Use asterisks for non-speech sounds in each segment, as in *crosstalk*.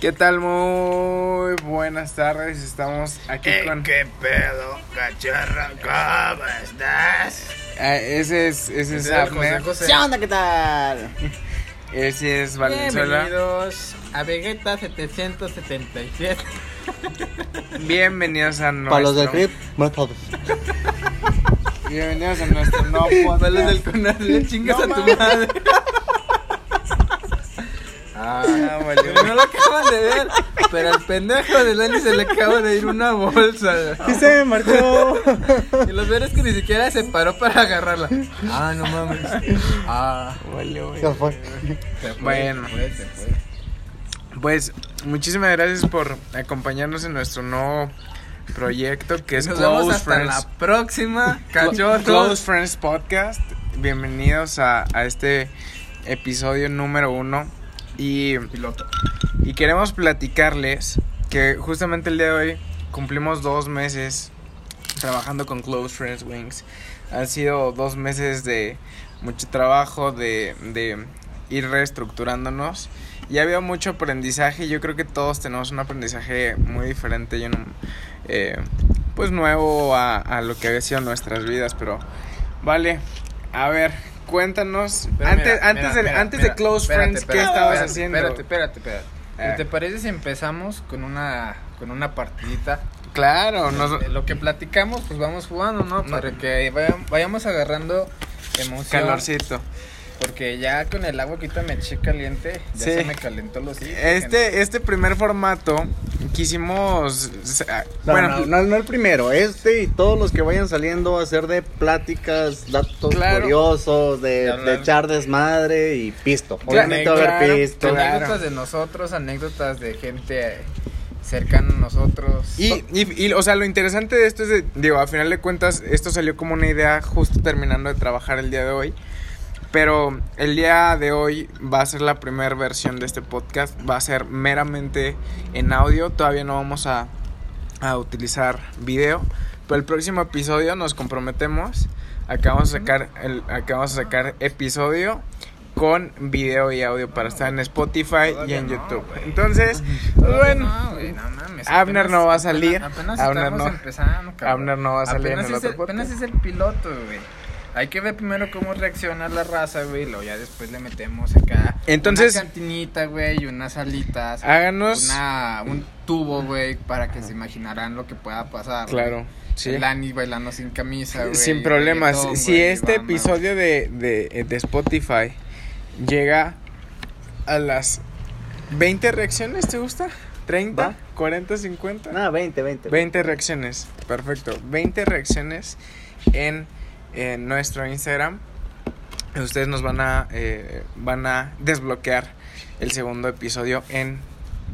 ¿Qué tal? Muy buenas tardes. Estamos aquí Eh, con. ¿Qué pedo, cachorro? ¿Cómo estás? Ah, ese es, ese es Abner. José José. ¿Qué onda? ¿Qué tal? *laughs* Ese es Valenzuela. Bienvenidos a Vegeta 777. Bienvenidos a nuestro. Para los del clip, buenas tardes. Bienvenidos a nuestro nuevo podcast. *laughs* Para los del Conadle, chingas No a tu madre. *laughs* Ah, *laughs* pero no lo acaban de ver. Pero al pendejo de Dani se le acaba de ir una bolsa. Sí se me marchó. Y lo peor es que ni siquiera se paró para agarrarla. Ah, no mames. Ah, Valió, güey. Se fue. se fue, Bueno. se fue, se fue. Pues muchísimas gracias por acompañarnos en nuestro nuevo proyecto que es Nos vemos Close hasta Friends. la próxima, cachorros. Close Friends Podcast. Bienvenidos a, a este episodio número uno. Y, Piloto. y queremos platicarles que justamente el día de hoy cumplimos dos meses trabajando con Close Friends Wings. Han sido dos meses de mucho trabajo, de, de ir reestructurándonos. Y ha habido mucho aprendizaje. Yo creo que todos tenemos un aprendizaje muy diferente y un, eh, pues nuevo a, a lo que había sido nuestras vidas. Pero vale, a ver, cuéntanos. Pero antes mira, antes, mira, de, mira, antes de Close espérate, Friends, ¿qué espérate, estabas espérate, haciendo? Espérate, espérate, espérate. Eh. ¿Te parece si empezamos con una con una partidita? Claro, nos, Lo que platicamos, pues vamos jugando, ¿no? No. Para que vaya- vayamos agarrando emoción. calorcito. Porque ya con el agua que me eché caliente, ya Sí. se me calentó los hijos. Este, este primer formato quisimos. No, bueno, no, no, no el primero. Este y todos los que vayan saliendo a ser de pláticas, datos Claro. curiosos, de, echar desmadre y pisto. Claro, Obviamente va a claro, haber pisto. claro. Anécdotas de nosotros, anécdotas de gente cercana a nosotros. Y, y, y, o sea, lo interesante de esto es, de, digo, a final de cuentas, esto salió como una idea justo terminando de trabajar el día de hoy. Pero el día de hoy va a ser la primera versión de este podcast. Va a ser meramente en audio. Todavía no vamos a, a utilizar video. Pero el próximo episodio nos comprometemos. Acá vamos a sacar, el, acá vamos a sacar episodio con video y audio para estar en Spotify y en no, YouTube. Entonces, bueno. Abner apenas- no va a salir. Apenas, Abner estamos no-. Abner no va a salir en Apenas el es otro el- podcast. Apenas es el piloto, güey. Hay que ver primero cómo reacciona la raza, güey. y Luego ya después le metemos acá. Entonces- Una cantinita, güey, y unas alitas. Háganos. Una, un tubo, güey, para que se imaginarán lo que pueda pasar. güey. Claro, sí. El Lani bailando sin camisa, güey. Sin problemas. reggaetón, si güey, este banda, episodio de, de, de Spotify llega a las 20 reacciones, ¿te gusta? ¿30? Va. ¿40? ¿50? Nada, 20, 20. 20 reacciones. Perfecto. 20 reacciones en, en nuestro Instagram. Ustedes nos van a, eh, van a desbloquear el segundo episodio en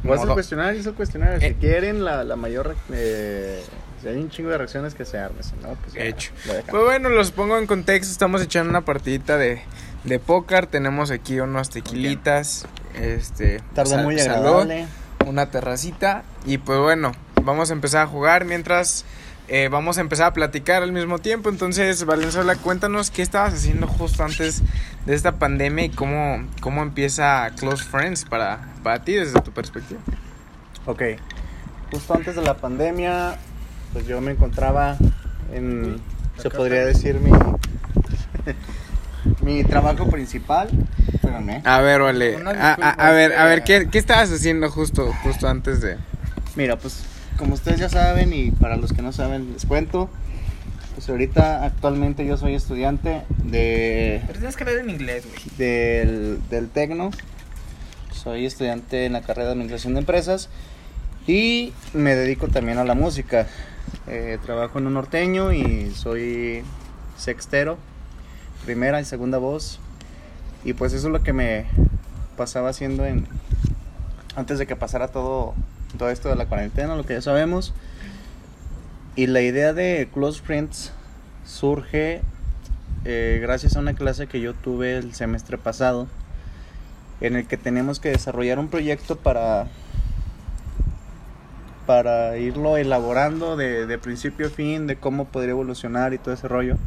a cuestionario, hacer cuestionario. Si Eh. quieren la, la mayor. Eh, si hay un chingo de reacciones que se arme. Si no, pues ya, Hecho. Pues bueno, los pongo en contexto. Estamos echando una partidita de, de póker. Tenemos aquí unos tequilitas. Este. Tarde sal- muy agradable. Una terracita. Y pues bueno, vamos a empezar a jugar mientras. Eh, vamos a empezar a platicar al mismo tiempo. Entonces, Valenzuela, cuéntanos qué estabas haciendo justo antes de esta pandemia y cómo, cómo empieza Close Friends para, para ti desde tu perspectiva. Ok. Justo antes de la pandemia, pues yo me encontraba en, se podría decir, mi, *laughs* mi trabajo principal. Espérame. A ver, vale. A, a- a ver, a ver, ¿qué, ¿qué estabas haciendo justo, justo antes de. Mira, pues como ustedes ya saben y para los que no saben les cuento, pues ahorita actualmente yo soy estudiante de Pero tienes que leer en inglés, güey. del, del Tecno. Soy estudiante en la carrera de Administración de Empresas y me dedico también a la música. Eh, trabajo en un norteño y soy sextero, primera y segunda voz. Y pues eso es lo que me pasaba haciendo en antes de que pasara todo, todo esto de la cuarentena, lo que ya sabemos. Y la idea de Close Friends surge eh, gracias a una clase que yo tuve el semestre pasado, en el que tenemos que desarrollar un proyecto para, para irlo elaborando de, principio a fin, de cómo podría evolucionar y todo ese rollo.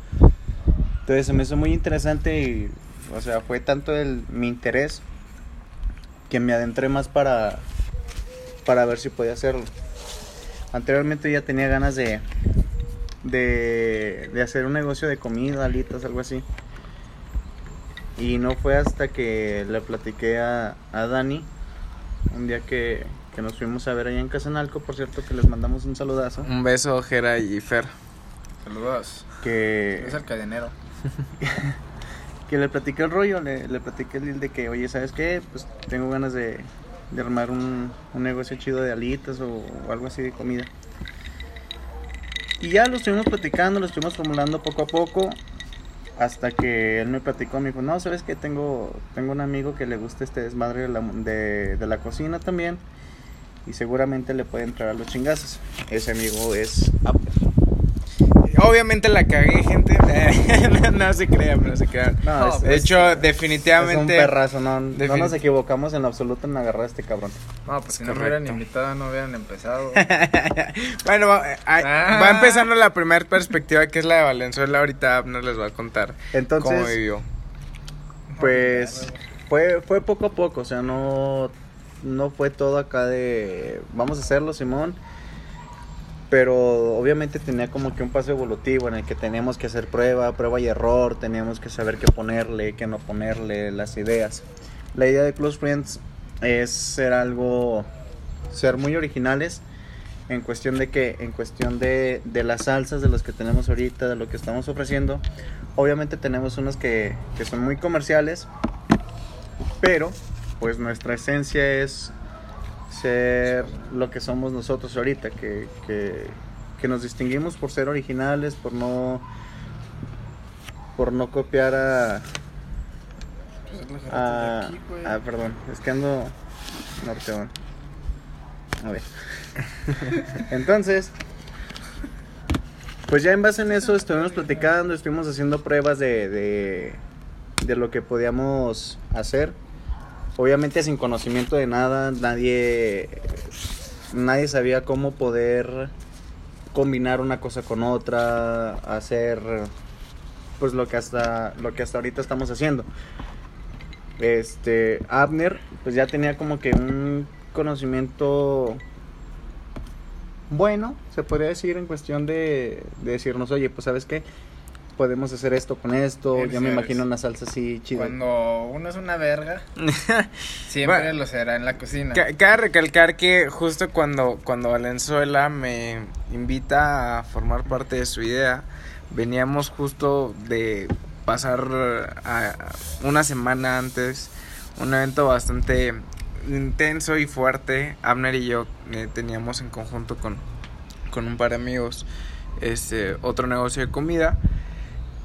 Entonces se me hizo muy interesante y, o sea, fue tanto el, mi interés que me adentré más para, para ver si podía hacerlo. Anteriormente ya tenía ganas de, de, de hacer un negocio de comida, alitas, algo así. Y no fue hasta que le platiqué a, a Dani, un día que, que nos fuimos a ver allá en Casanalco, por cierto que les mandamos un saludazo, Un beso, Jera y Fer. Saludos. que, Es el cadenero. *laughs* que le platiqué el rollo, le, le platiqué el de que, oye, ¿sabes qué? Pues tengo ganas de, de armar un, un negocio chido de alitas o, algo así de comida. Y ya lo estuvimos platicando, lo estuvimos formulando poco a poco, hasta que él me platicó, me dijo, no, ¿sabes qué? Tengo, tengo un amigo que le gusta este desmadre de la, de la cocina también, y seguramente le puede entrar a los chingazos. Ese amigo es Apple. Obviamente la cagué, gente. *laughs* no se crean, no se crean. No, es- De es- hecho, Es un definitivamente. perrazo, no, no nos equivocamos en lo absoluto en agarrar a este cabrón. No, pues si no me correcto. hubieran invitado, no hubieran empezado. *laughs* bueno, va, ah, Ah. va empezando la primera perspectiva que es la de Valenzuela. Ahorita Abner les va a contar cómo Entonces, vivió. pues fue, fue poco a poco, o sea, no, no fue todo acá de vamos a hacerlo, Simón. Pero obviamente tenía como que un paso evolutivo en el que teníamos que hacer prueba, prueba y error, teníamos que saber qué ponerle, qué no ponerle, las ideas. La idea de Close Friends es ser algo, ser muy originales en cuestión de que, en cuestión de, de las salsas, de los que tenemos ahorita, de lo que estamos ofreciendo. Obviamente tenemos unos que, que son muy comerciales, pero pues nuestra esencia es ser lo que somos nosotros ahorita, que, que, que nos distinguimos por ser originales, por no por no copiar a, a, ah, perdón, es que ando norteón. A ver. *laughs* Entonces, pues ya en base en eso estuvimos platicando, estuvimos haciendo pruebas de, de, de lo que podíamos hacer. Obviamente sin conocimiento de nada, nadie, nadie sabía cómo poder combinar una cosa con otra, hacer pues lo que hasta lo que hasta ahorita estamos haciendo. Este Abner pues ya tenía como que un conocimiento bueno, se podría decir en cuestión de, de decirnos, oye, pues sabes qué, podemos hacer esto con esto, Sí, yo me imagino una salsa así chida. Cuando uno es una verga, *laughs* siempre Bueno. lo será en la cocina. Ca- Cabe recalcar que justo cuando, cuando Valenzuela me invita a formar parte de su idea, veníamos justo de pasar a- una semana antes un evento bastante intenso y fuerte. Abner y yo eh, teníamos en conjunto con, con un par de amigos este otro negocio de comida.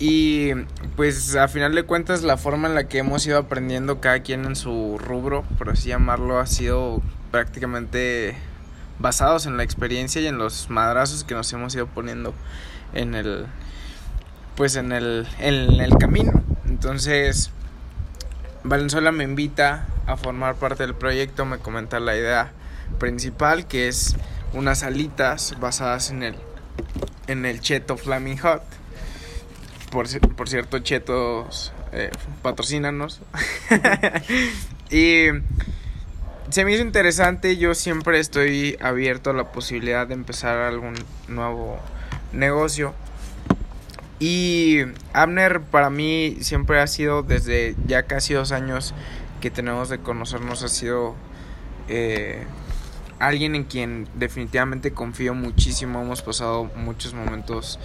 Y pues a final de cuentas la forma en la que hemos ido aprendiendo cada quien en su rubro, por así llamarlo, ha sido prácticamente basados en la experiencia y en los madrazos que nos hemos ido poniendo en el pues en el en el camino. Entonces Valenzuela me invita a formar parte del proyecto, me comenta la idea principal que es unas alitas basadas en el en el Cheto Flaming Hot. Por, por cierto, Chetos, eh, patrocínanos. *laughs* y se me hizo interesante. Yo siempre estoy abierto a la posibilidad de empezar algún nuevo negocio. Y Abner para mí siempre ha sido, desde ya casi dos años que tenemos de conocernos, ha sido eh, alguien en quien definitivamente confío muchísimo. Hemos pasado muchos momentos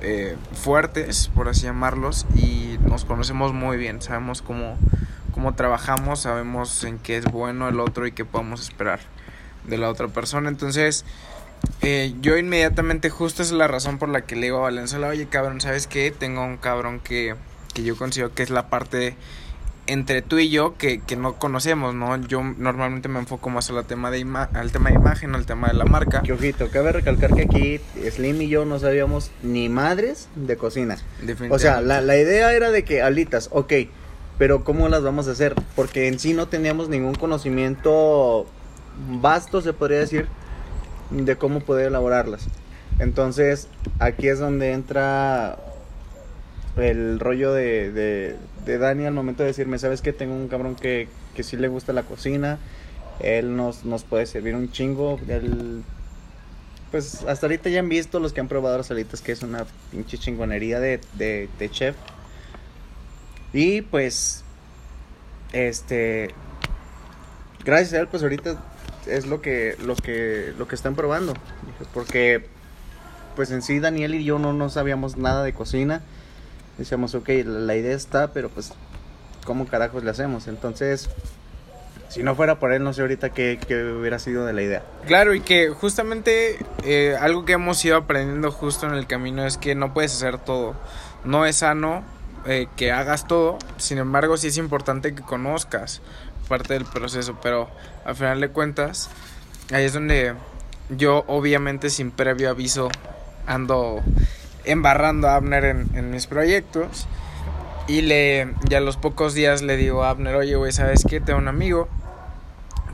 eh, fuertes, por así llamarlos, y nos conocemos muy bien. Sabemos cómo, cómo trabajamos, sabemos en qué es bueno el otro y qué podemos esperar de la otra persona. Entonces, eh, yo inmediatamente, justo es la razón por la que le digo a Valenzuela, oye cabrón, ¿sabes qué? Tengo un cabrón que, que yo considero que es la parte entre tú y yo que, que no conocemos, ¿no? Yo normalmente me enfoco más al tema de ima- al tema de imagen, al tema de la marca. Que ojito, cabe recalcar que aquí Slim y yo no sabíamos ni madres de cocina. O sea, la, la idea era de que alitas, ok, pero ¿cómo las vamos a hacer? Porque en sí no teníamos ningún conocimiento vasto, se podría decir, de cómo poder elaborarlas. Entonces, aquí es donde entra el rollo de, de, Dani al momento de decirme, ¿sabes qué? Tengo un cabrón que, que sí le gusta la cocina Él nos, nos puede servir un chingo. Él, pues hasta ahorita ya han visto los que han probado las salitas que es una pinche chingonería de, de, de chef. Y pues, este, gracias a él, pues ahorita es lo que, lo que, lo que están probando. Porque, pues en sí Daniel y yo no, no sabíamos nada de cocina. Decíamos, ok, la, la idea está, pero pues, ¿cómo carajos le hacemos? Entonces, si no fuera por él, no sé ahorita qué, qué hubiera sido de la idea. Claro, y que justamente eh, algo que hemos ido aprendiendo justo en el camino es que no puedes hacer todo. No es sano eh, que hagas todo, sin embargo sí es importante que conozcas parte del proceso, pero al final de cuentas, ahí es donde yo obviamente sin previo aviso ando embarrando a Abner en, en mis proyectos. Y le, ya a los pocos días le digo a Abner, oye, güey, ¿sabes qué? Tengo un amigo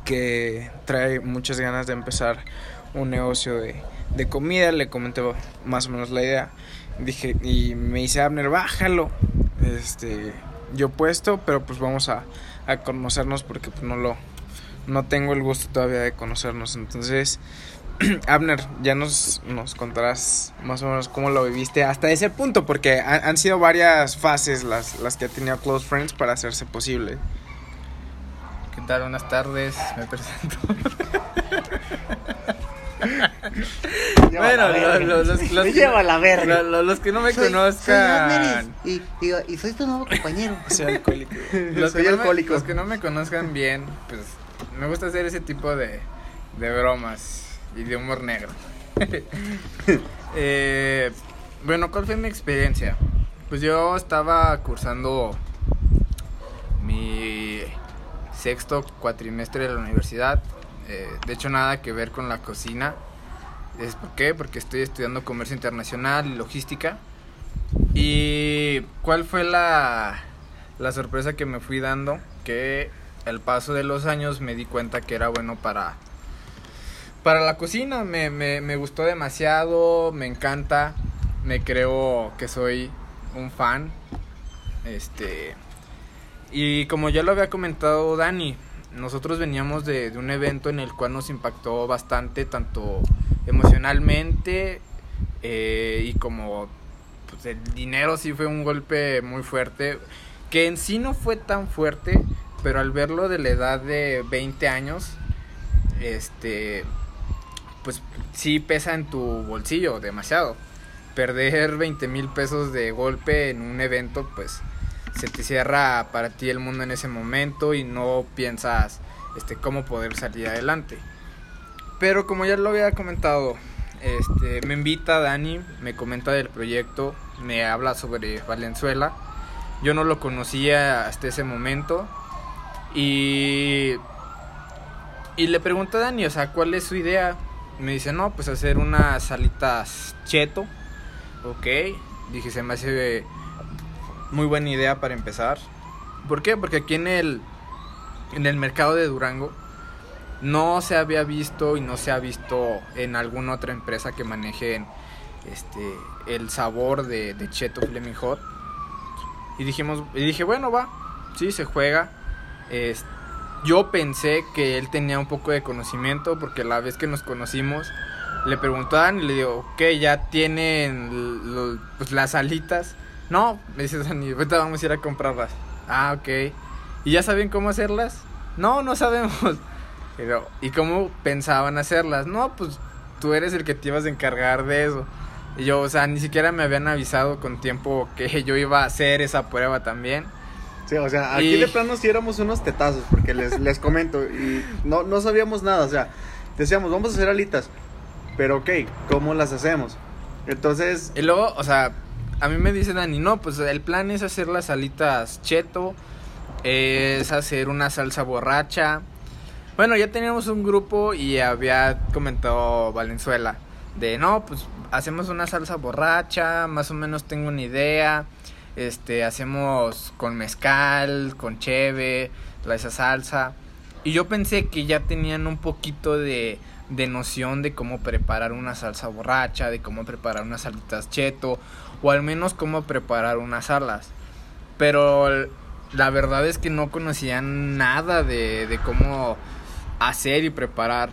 que trae muchas ganas de empezar un negocio de, de comida. Le comenté más o menos la idea. Dije, y me dice Abner, bájalo. Este, yo puesto, pero pues vamos a, a conocernos porque pues no lo, no tengo el gusto todavía de conocernos. Entonces, *clears throat* Abner, ya nos, nos contarás más o menos cómo lo viviste hasta ese punto, porque han, han sido varias fases las, las que ha tenido Close Friends para hacerse posible. ¿Qué tal? Buenas tardes, me presento. *laughs* bueno, lo- lo- los, los, lleva la verga. lo- lo- los que no me Soy- soy conozcan, y, y, y soy tu nuevo compañero. *laughs* Soy alcohólico. los Soy que, no me, alcohólico. los que no me conozcan bien, pues me gusta hacer ese tipo de, de bromas y de humor negro. *laughs* Eh, bueno, ¿cuál fue mi experiencia? Pues yo estaba cursando mi sexto cuatrimestre de la universidad. eh, de hecho, nada que ver con la cocina. ¿Es por qué? Porque estoy estudiando comercio internacional y logística. ¿Y cuál fue la, la sorpresa que me fui dando? Que al paso de los años me di cuenta que era bueno para, para la cocina. Me, me, me gustó demasiado, me encanta. Me creo que soy un fan. Este. Y como ya lo había comentado Dani, nosotros veníamos de, de un evento en el cual nos impactó bastante, tanto emocionalmente eh, y como pues, el dinero sí fue un golpe muy fuerte, que en sí no fue tan fuerte, pero al verlo de la edad de 20 años, este, pues sí pesa en tu bolsillo demasiado. Perder 20 mil pesos de golpe en un evento, pues se te cierra para ti el mundo en ese momento y no piensas este cómo poder salir adelante. Pero como ya lo había comentado, este me invita Dani, me comenta del proyecto, me habla sobre Valenzuela. Yo no lo conocía hasta ese momento y y le pregunto a Dani, o sea, ¿cuál es su idea? Me dice, "No, pues hacer unas salitas cheto." Ok, dije, se me hace muy buena idea para empezar. ¿Por qué? Porque aquí en el, en el mercado de Durango no se había visto y no se ha visto en alguna otra empresa que manejen este, el sabor de, Cheto Flaming Hot. Y, dijimos, y dije, bueno, va, sí, se juega. Es- yo pensé que él tenía un poco de conocimiento porque la vez que nos conocimos le preguntaban y le digo, ok, ya tienen pues, las alitas. No, me dice Dani, ahorita vamos a ir a comprarlas. Ah, ok. ¿Y ya saben cómo hacerlas? No, no sabemos. *laughs* Pero, ¿y cómo pensaban hacerlas? No, pues tú eres el que te ibas a encargar de eso. Y yo, o sea, ni siquiera me habían avisado con tiempo que *laughs* yo iba a hacer esa prueba también. Sí, o sea, aquí Y- de plano sí éramos unos tetazos, porque les, *laughs* les comento, y no, no sabíamos nada, o sea, decíamos, vamos a hacer alitas, pero ok, ¿cómo las hacemos? Entonces, Y luego, o sea, a mí me dice Dani, no, pues el plan es hacer las alitas cheto, es hacer una salsa borracha. Bueno, ya teníamos un grupo y había comentado Valenzuela de, no, pues hacemos una salsa borracha, más o menos tengo una idea. Este, hacemos con mezcal, con cheve, la esa salsa. Y yo pensé que ya tenían un poquito de, de noción de cómo preparar una salsa borracha, de cómo preparar unas salitas cheto, o al menos cómo preparar unas alas. Pero la verdad es que no conocían nada de, de cómo hacer y preparar.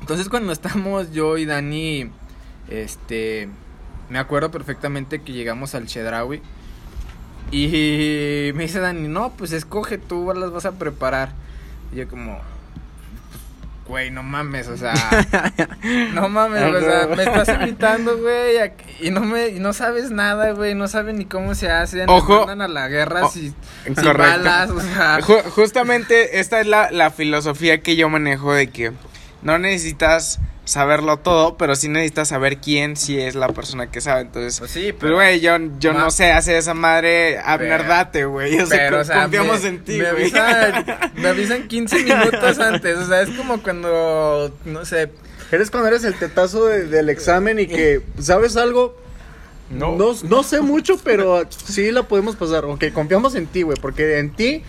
Entonces cuando estamos yo y Dani, este, me acuerdo perfectamente que llegamos al Chedraui y *laughs* me dice Dani, no, pues escoge tú, las vas a preparar. Y yo como, pues, güey, no mames, o sea, *laughs* no mames, o sea, me estás invitando, güey, y no me, y no sabes nada, güey, no sabes ni cómo se hace, nos Ojo. mandan a la guerra Oh, si, correcto. balas, o sea, *laughs* Ju- justamente esta es la, la filosofía que yo manejo de que no necesitas saberlo todo, pero sí necesitas saber quién sí es la persona que sabe. Entonces, pues sí, pues güey, yo, yo no sé hacer esa madre, Abner, Pero- date, güey. Pero, o sea, confiamos me, en ti, me güey. avisan, *laughs* me avisan 15 minutos antes, o sea, es como cuando, no sé, Eres cuando eres el tetazo de- del examen y que, ¿sabes algo? No. no. sé mucho, pero sí la podemos pasar. Aunque confiamos en ti, güey, porque en ti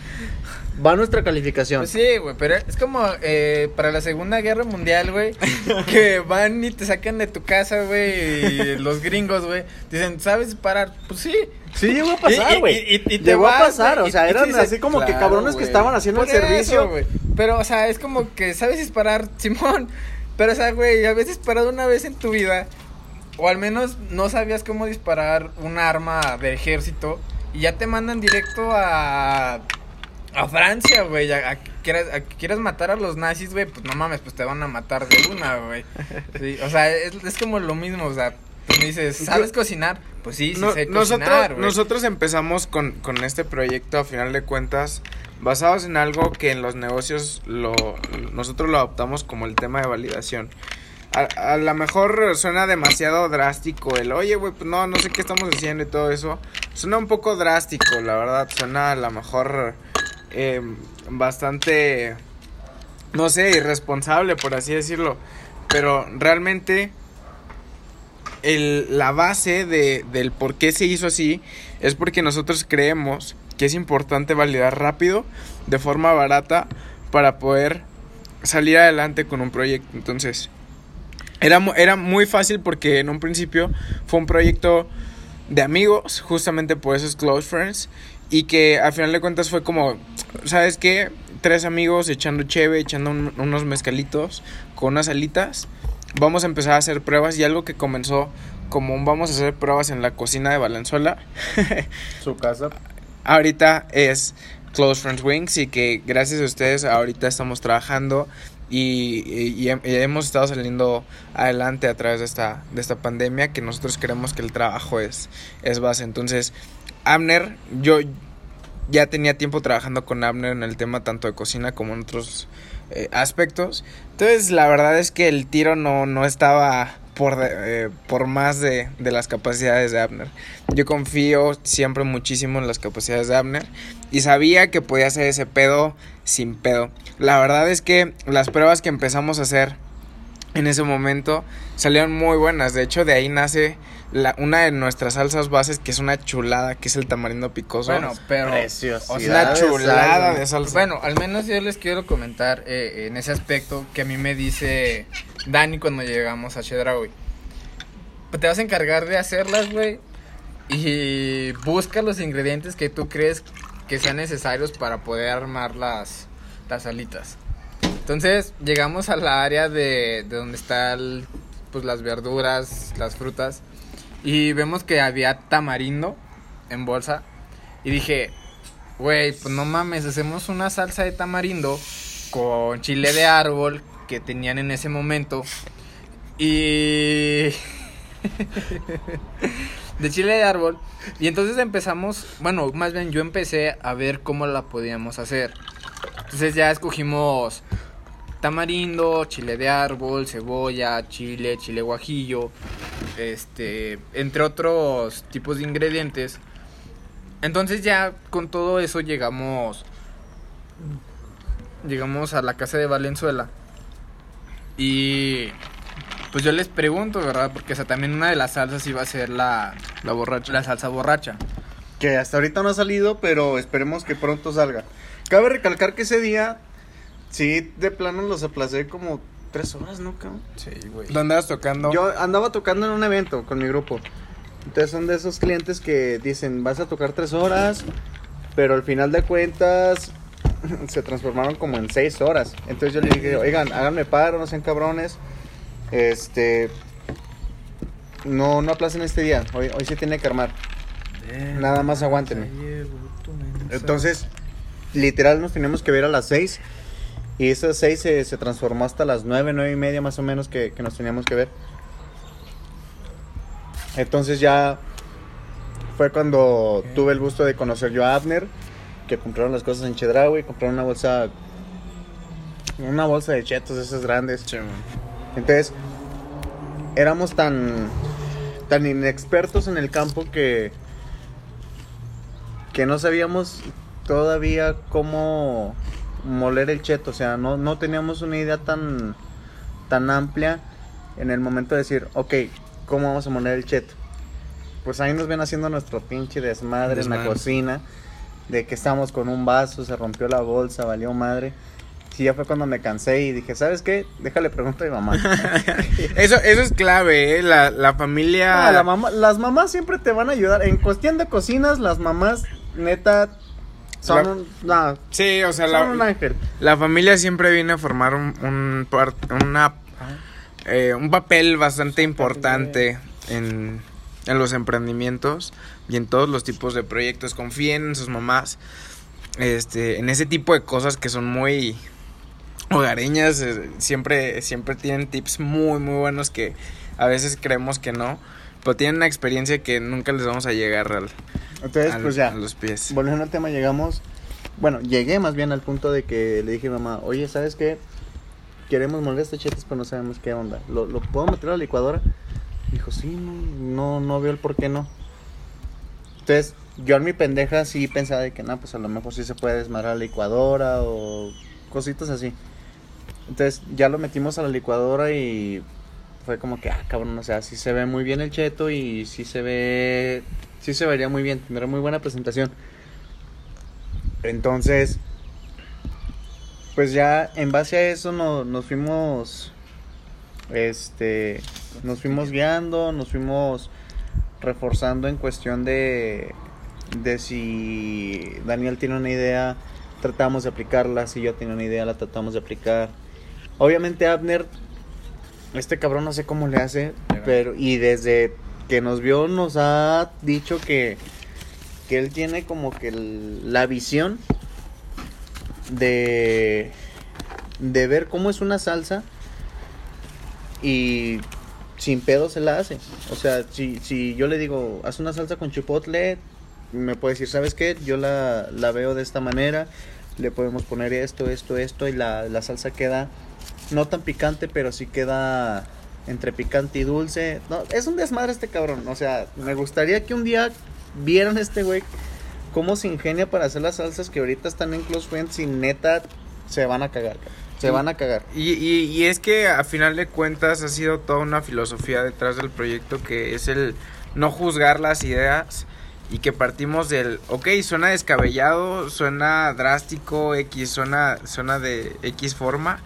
va nuestra calificación. Pues sí, güey, pero es como eh, para la Segunda Guerra Mundial, güey, *laughs* que van y te sacan de tu casa, güey, y los gringos, güey, dicen, ¿sabes disparar? Pues sí. Sí, llegó a pasar, y- güey. y- y te Llegó a vas, pasar, güey, o sea, eran dices, así como que cabrones que estaban haciendo Por el servicio. güey. Pero, o sea, es como que sabes disparar, *laughs* Simón. Pero, o sea, güey, habías disparado una vez en tu vida. O al menos no sabías cómo disparar un arma de ejército. Y ya te mandan directo a. A Francia, güey. A, a que quieras matar a los nazis, güey. Pues no mames, pues te van a matar de una, güey. Sí, o sea, es, es como lo mismo, o sea. Pues me dices, ¿sabes cocinar? Pues sí, sí No- sé nosotros, cocinar, güey. nosotros empezamos con, con este proyecto a final de cuentas basados en algo que en los negocios lo nosotros lo adoptamos como el tema de validación. A, a lo mejor suena demasiado drástico el, oye, güey, pues no, no sé qué estamos haciendo y todo eso. Suena un poco drástico, la verdad. Suena a lo mejor eh, bastante, no sé, irresponsable, por así decirlo. Pero realmente el, la base de, del por qué se hizo así es porque nosotros creemos que es importante validar rápido, de forma barata, para poder salir adelante con un proyecto. Entonces, era, era muy fácil porque en un principio fue un proyecto de amigos, justamente por eso es Close Friends, y que al final de cuentas fue como, ¿sabes qué? Tres amigos echando cheve, echando un- unos mezcalitos con unas alitas. Vamos a empezar a hacer pruebas y algo que comenzó como un vamos a hacer pruebas en la cocina de Valenzuela. *laughs* Su casa. ahorita es Close Friends Wings y que gracias a ustedes ahorita estamos trabajando y, y- y hem- y hemos estado saliendo adelante a través de esta, de esta pandemia que nosotros creemos que el trabajo es, es base. Entonces, Abner, yo ya tenía tiempo trabajando con Abner en el tema tanto de cocina como en otros eh, aspectos. Entonces, la verdad es que el tiro no, no estaba por, eh, por más de, de las capacidades de Abner. Yo confío siempre muchísimo en las capacidades de Abner y sabía que podía hacer ese pedo sin pedo. La verdad es que las pruebas que empezamos a hacer en ese momento salieron muy buenas. De hecho, de ahí nace la, una de nuestras salsas bases que es una chulada, que es el tamarindo picoso. Bueno, pero. Preciosidad. o sea, una chulada de salsa. Bueno, al menos yo les quiero comentar eh, en ese aspecto que a mí me dice Dani cuando llegamos a Chedraui. Te vas a encargar de hacerlas, güey. Y busca los ingredientes que tú crees que sean necesarios para poder armar las, las alitas. Entonces llegamos a la área de, de donde están pues, las verduras, las frutas. Y vemos que había tamarindo en bolsa. Y dije, Güey, pues no mames, hacemos una salsa de tamarindo con chile de árbol que tenían en ese momento. Y. *laughs* de chile de árbol. Y entonces empezamos, bueno, más bien yo empecé a ver cómo la podíamos hacer. Entonces ya escogimos tamarindo, chile de árbol, cebolla, chile, chile guajillo, este, entre otros tipos de ingredientes. Entonces ya con todo eso llegamos llegamos a la casa de Valenzuela. Y pues yo les pregunto, ¿verdad? Porque o sea, también una de las salsas iba a ser la la borracha. la salsa borracha. Que hasta ahorita no ha salido, pero esperemos que pronto salga. Cabe recalcar que ese día, sí, de plano los aplacé como tres horas, ¿no, cabrón? Sí, güey. ¿Dónde andas tocando? Yo andaba tocando en un evento con mi grupo. Entonces son de esos clientes que dicen, vas a tocar tres horas, pero al final de cuentas *laughs* se transformaron como en seis horas. Entonces yo le dije, oigan, háganme paro, no sean cabrones. Este. No, no aplacen este día. Hoy, hoy se tiene que armar. Nada más aguántenme. Entonces, literal nos teníamos que ver a las 6. Y esas 6 se, se transformó hasta las 9, 9 y media más o menos que, que nos teníamos que ver. Entonces ya fue cuando tuve el gusto de conocer yo a Abner, que compraron las cosas en Chedraui, compraron una bolsa, una bolsa de chetos esas grandes. Sí. Entonces, éramos tan, tan inexpertos en el campo que, que no sabíamos todavía cómo moler el cheto. O sea, no, no teníamos una idea tan, tan amplia en el momento de decir, ok, ¿cómo vamos a moler el cheto? Pues ahí nos ven haciendo nuestro pinche desmadre, en la cocina, de que estamos con un vaso, se rompió la bolsa, valió madre. Sí, ya fue cuando me cansé y dije, ¿sabes qué? Déjale pregunto a mi mamá. *laughs* Eso, eso es clave, ¿eh? La, la familia... Ah, la mamá, las mamás siempre te van a ayudar. En cuestión de cocinas, las mamás, neta, son La- un, no, Sí, o sea, son la, un ángel. la familia siempre viene a formar un, un, una, eh, un papel bastante importante en, en los emprendimientos y en todos los tipos de proyectos. Confíen en sus mamás, este, en ese tipo de cosas que son muy hogareñas. eh, siempre, siempre tienen tips muy, muy buenos que a veces creemos que no. Pero tienen una experiencia que nunca les vamos a llegar al, Entonces, al- pues ya, a los pies. volviendo al tema, llegamos, bueno, llegué más bien al punto de que le dije a mamá, oye, ¿sabes qué? Queremos moler estas chetas, pero no sabemos qué onda. ¿Lo, lo puedo meter a la licuadora? Dijo, sí, no, no, no veo el por qué no. Entonces, yo en mi pendeja sí pensaba de que, no, pues a lo mejor sí se puede desmadrar la licuadora o cositas así. Entonces, ya lo metimos a la licuadora y fue como que, ah, cabrón, o sea, sí se ve muy bien el cheto y sí se ve, sí se vería muy bien, tendrá muy buena presentación. Entonces, pues ya en base a eso no- nos fuimos, este, nos fuimos guiando, nos fuimos reforzando en cuestión de, de si Daniel tiene una idea, tratamos de aplicarla, si yo tengo una idea, la tratamos de aplicar. Obviamente Abner, este cabrón no sé cómo le hace, pero y desde que nos vio nos ha dicho que, que él tiene como que el- la visión de, de ver cómo es una salsa y sin pedo se la hace. O sea, si, si yo le digo, haz una salsa con chipotle, me puede decir, ¿sabes qué? Yo la, la veo de esta manera, le podemos poner esto, esto, esto, y la, la salsa queda no tan picante, pero sí queda entre picante y dulce. No, es un desmadre este cabrón. O sea, me gustaría que un día vieran este güey cómo se ingenia para hacer las salsas que ahorita están en Close Friends y neta se van a cagar. Se van a cagar. Y, y, y es que a final de cuentas ha sido toda una filosofía detrás del proyecto que es el no juzgar las ideas y que partimos del, ok, suena descabellado, suena drástico, X, suena, suena de X forma.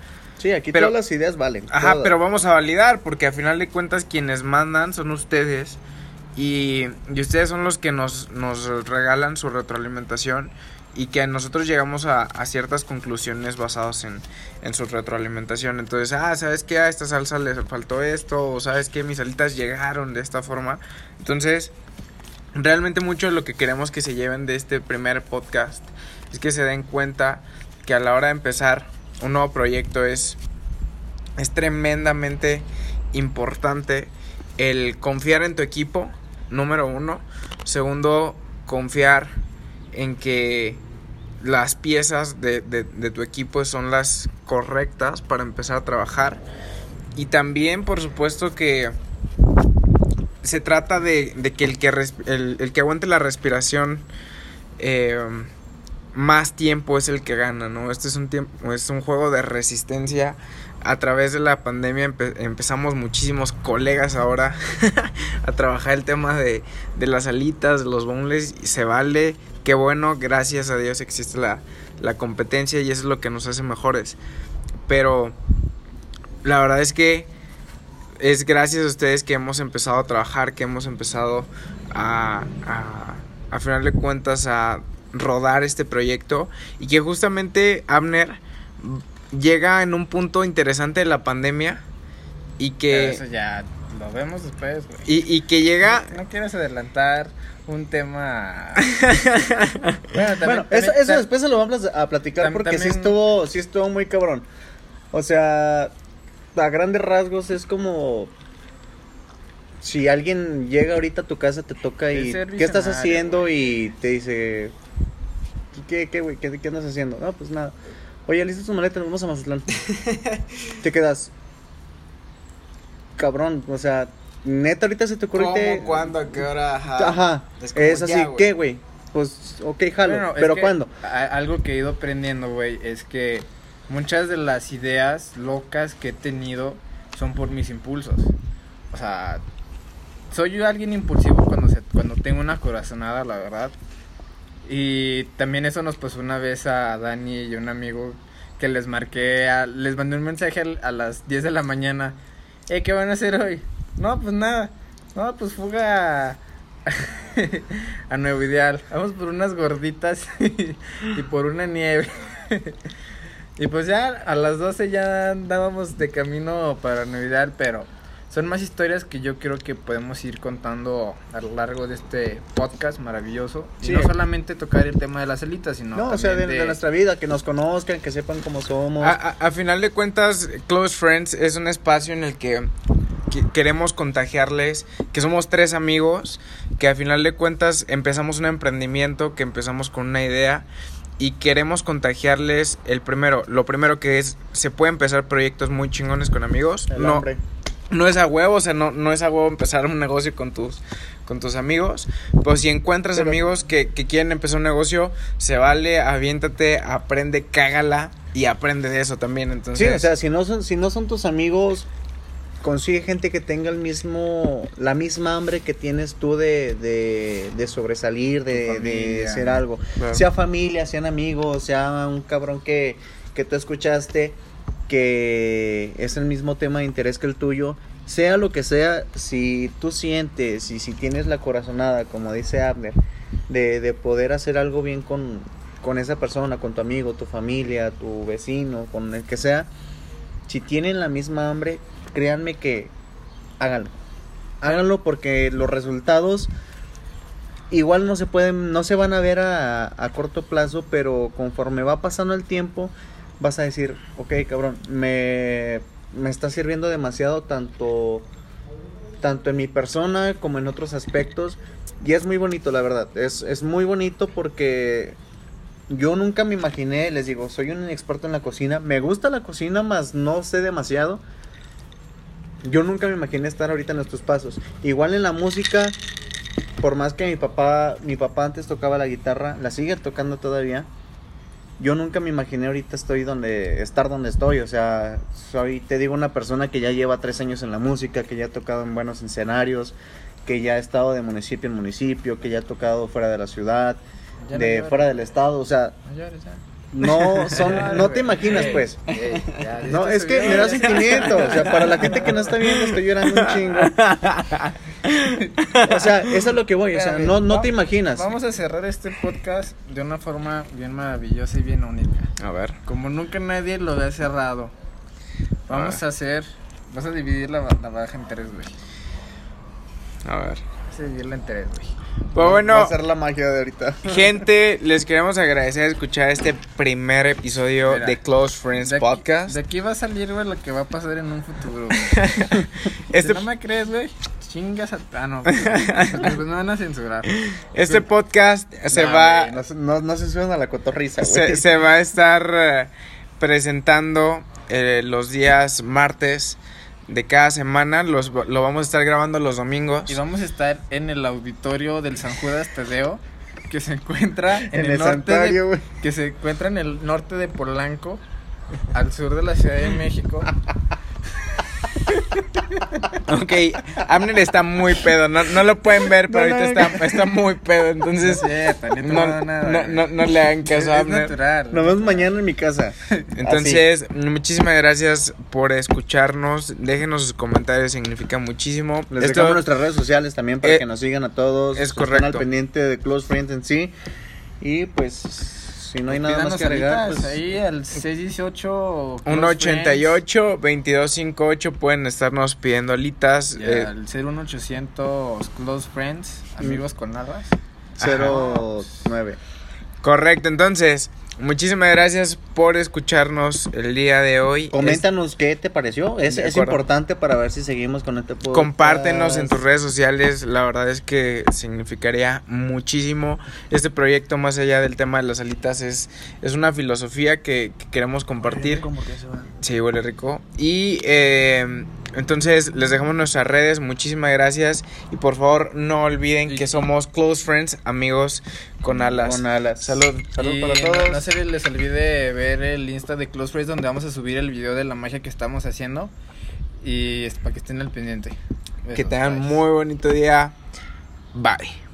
Sí, aquí Pero- todas las ideas valen. Ajá, todas. pero vamos a validar porque a final de cuentas quienes mandan son ustedes y, y ustedes son los que nos, nos regalan su retroalimentación y que nosotros llegamos a, a ciertas conclusiones basadas en, en su retroalimentación. Entonces, ah, ¿sabes qué? A esta salsa le faltó esto o ¿sabes qué? Mis alitas llegaron de esta forma. Entonces, realmente mucho de lo que queremos que se lleven de este primer podcast es que se den cuenta que a la hora de empezar un nuevo proyecto es, es tremendamente importante el confiar en tu equipo, número uno. Segundo, confiar en que las piezas de, de- tu equipo son las correctas para empezar a trabajar. Y también, por supuesto, que se trata de, de que el que, el, el que aguante la respiración eh, más tiempo es el que gana, ¿no? Este es un tiempo, es un juego de resistencia. A través de la pandemia empe- empezamos muchísimos colegas ahora *laughs* a trabajar el tema de, de las alitas, de los boneless, y se vale, qué bueno, gracias a Dios existe la, la competencia y eso es lo que nos hace mejores. Pero la verdad es que es gracias a ustedes que hemos empezado a trabajar, que hemos empezado a, a, a final de cuentas a rodar este proyecto y que justamente Abner llega en un punto interesante de la pandemia y Pero que Eso ya lo vemos después, güey. y, y que llega No quieres adelantar un tema. *laughs* bueno, también- Bueno, también- eso, después se lo vamos a platicar porque sí estuvo, sí estuvo muy cabrón. O sea, a grandes rasgos es como si alguien llega ahorita a tu casa, te toca y ¿qué estás haciendo? Y te dice, ¿qué, qué, güey? ¿Qué, qué andas haciendo? No, pues nada. Oye, listo tu maleta, nos vamos a Mazatlán. *laughs* te quedas, cabrón, o sea, neta ahorita se te ocurre... ¿Cómo, cuándo, a qué hora? Ajá. Ajá, Es como, es así, ya, güey. ¿qué, güey? Pues, ok, jalo, pero ¿cuándo? algo que he ido aprendiendo, güey, es que muchas de las ideas locas que he tenido son por mis impulsos. O sea, soy yo alguien impulsivo cuando se, cuando tengo una corazonada, la verdad. Y también eso nos pasó una vez a Dani y un amigo que les marqué, a- les mandé un mensaje a, las 10 de la mañana. Eh, ¿qué van a hacer hoy? No, pues nada. No, pues fuga a, *laughs* a Nuevo Ideal. Vamos por unas gorditas *laughs* y por una nieve. *laughs* y pues ya a las 12 ya andábamos de camino para Nuevo Ideal, pero son más historias que yo creo que podemos ir contando a lo largo de este podcast maravilloso. Sí. Y no solamente tocar el tema de las alitas, sino No, o sea, de, también de nuestra vida, que nos conozcan, que sepan cómo somos. A, a- a final de cuentas, Close Friends es un espacio en el que, que- queremos contagiarles, que somos tres amigos, que a final de cuentas empezamos un emprendimiento, que empezamos con una idea y queremos contagiarles el primero, lo primero que es, se puede empezar proyectos muy chingones con amigos. el no, hambre. No es a huevo, o sea, no, no es a huevo empezar un negocio con tus, con tus amigos. Pero si encuentras Pero- amigos que, que quieren empezar un negocio, se vale, aviéntate, aprende, cágala y aprende de eso también. Entonces, Sí, o sea, si no son, si no son tus amigos, consigue gente que tenga el mismo, la misma hambre que tienes tú de, de, de sobresalir, de, de ser algo. Claro. Sea familia, sean amigos, sea un cabrón que, que tú escuchaste, que es el mismo tema de interés que el tuyo. Sea lo que sea, si tú sientes y si tienes la corazonada, como dice Abner, de, de poder hacer algo bien con, con esa persona, con tu amigo, tu familia, tu vecino, con el que sea, si tienen la misma hambre, créanme que háganlo. Háganlo porque los resultados igual no se pueden, no se van a ver a, a corto plazo, pero conforme va pasando el tiempo, vas a decir, ok, cabrón, me, me está sirviendo demasiado tanto, tanto en mi persona como en otros aspectos. Y es muy bonito, la verdad. Es, es muy bonito porque yo nunca me imaginé, les digo, soy un experto en la cocina. Me gusta la cocina, más no sé demasiado. Yo nunca me imaginé estar ahorita en estos pasos. Igual en la música, por más que mi papá, mi papá antes tocaba la guitarra, la sigue tocando todavía. Yo nunca me imaginé ahorita estoy donde, estar donde estoy. O sea, soy, te digo, una persona que ya lleva tres años en la música, que ya ha tocado en buenos escenarios, que ya ha estado de municipio en municipio, que ya ha tocado fuera de la ciudad, no de llores. fuera del estado. O sea, No llores, ya. no son, *laughs* no te imaginas, pues. ya, No, es que me da sentimiento. O sea, para la gente que no está viendo, estoy llorando un chingo. *laughs* O sea, eso es lo que voy. O sea, no, no va- te imaginas. Vamos a cerrar este podcast de una forma bien maravillosa y bien única. a ver. Como nunca nadie lo había cerrado. Vamos a hacer. Vas a dividir la, la baja en tres, güey. A ver. Vas a dividirla en tres, güey. Pues Va bueno, a ser la magia de ahorita. *laughs* gente, les queremos agradecer escuchar este primer episodio Mira, de Close Friends De aquí- Podcast. de aquí va a salir, güey, lo que va a pasar en un futuro. güey. *laughs* Este, Si no me crees, güey, chingas a. Ah, no. *laughs* Pues, pues me van a censurar. este podcast se Nah, va. No, no, suben a la cotorriza, se, güey. se va a estar eh, presentando eh, los días martes de cada semana. Los, lo vamos a estar grabando los domingos. Y vamos a estar en el auditorio del San Judas Tadeo, que se encuentra *laughs* en, En el, el norte de, que se encuentra en el norte de Polanco, al sur de la Ciudad de México. *laughs* Ok, Amner está muy pedo. No, no lo pueden ver, pero No, no, ahorita está, está muy pedo. Entonces, No cierto, le hagan caso a natural. Nos vemos mañana en mi casa. Entonces, muchísimas gracias por escucharnos. Déjenos sus comentarios, significa muchísimo. Les Esto- dejamos nuestras redes sociales también para Eh, que nos sigan a todos. es estén correcto. al pendiente de Close Friends en sí. Y pues, si no hay nada más que agregar, pues, ahí al 618 Un 88 2258 pueden estarnos pidiendo alitas. Y eh, al 01800 Close Friends, amigos con alas. 09. correcto, entonces, muchísimas gracias por escucharnos el día de hoy. Coméntanos qué te pareció. Es, es importante para ver si seguimos con este Es- podcast. compártenos en tus redes sociales, la verdad es que significaría muchísimo este proyecto más allá del tema de las alitas es, es una filosofía que, que queremos compartir. Sí, huele rico. Y eh, entonces les dejamos nuestras redes. Muchísimas gracias. Y por favor, no olviden que somos close friends, amigos con alas. Con alas. Salud. Salud Y para todos. No se les olvide ver el Insta de Close Friends donde vamos a subir el video de la magia que estamos haciendo. Y para que estén al pendiente. Que tengan bye. muy bonito día. Bye.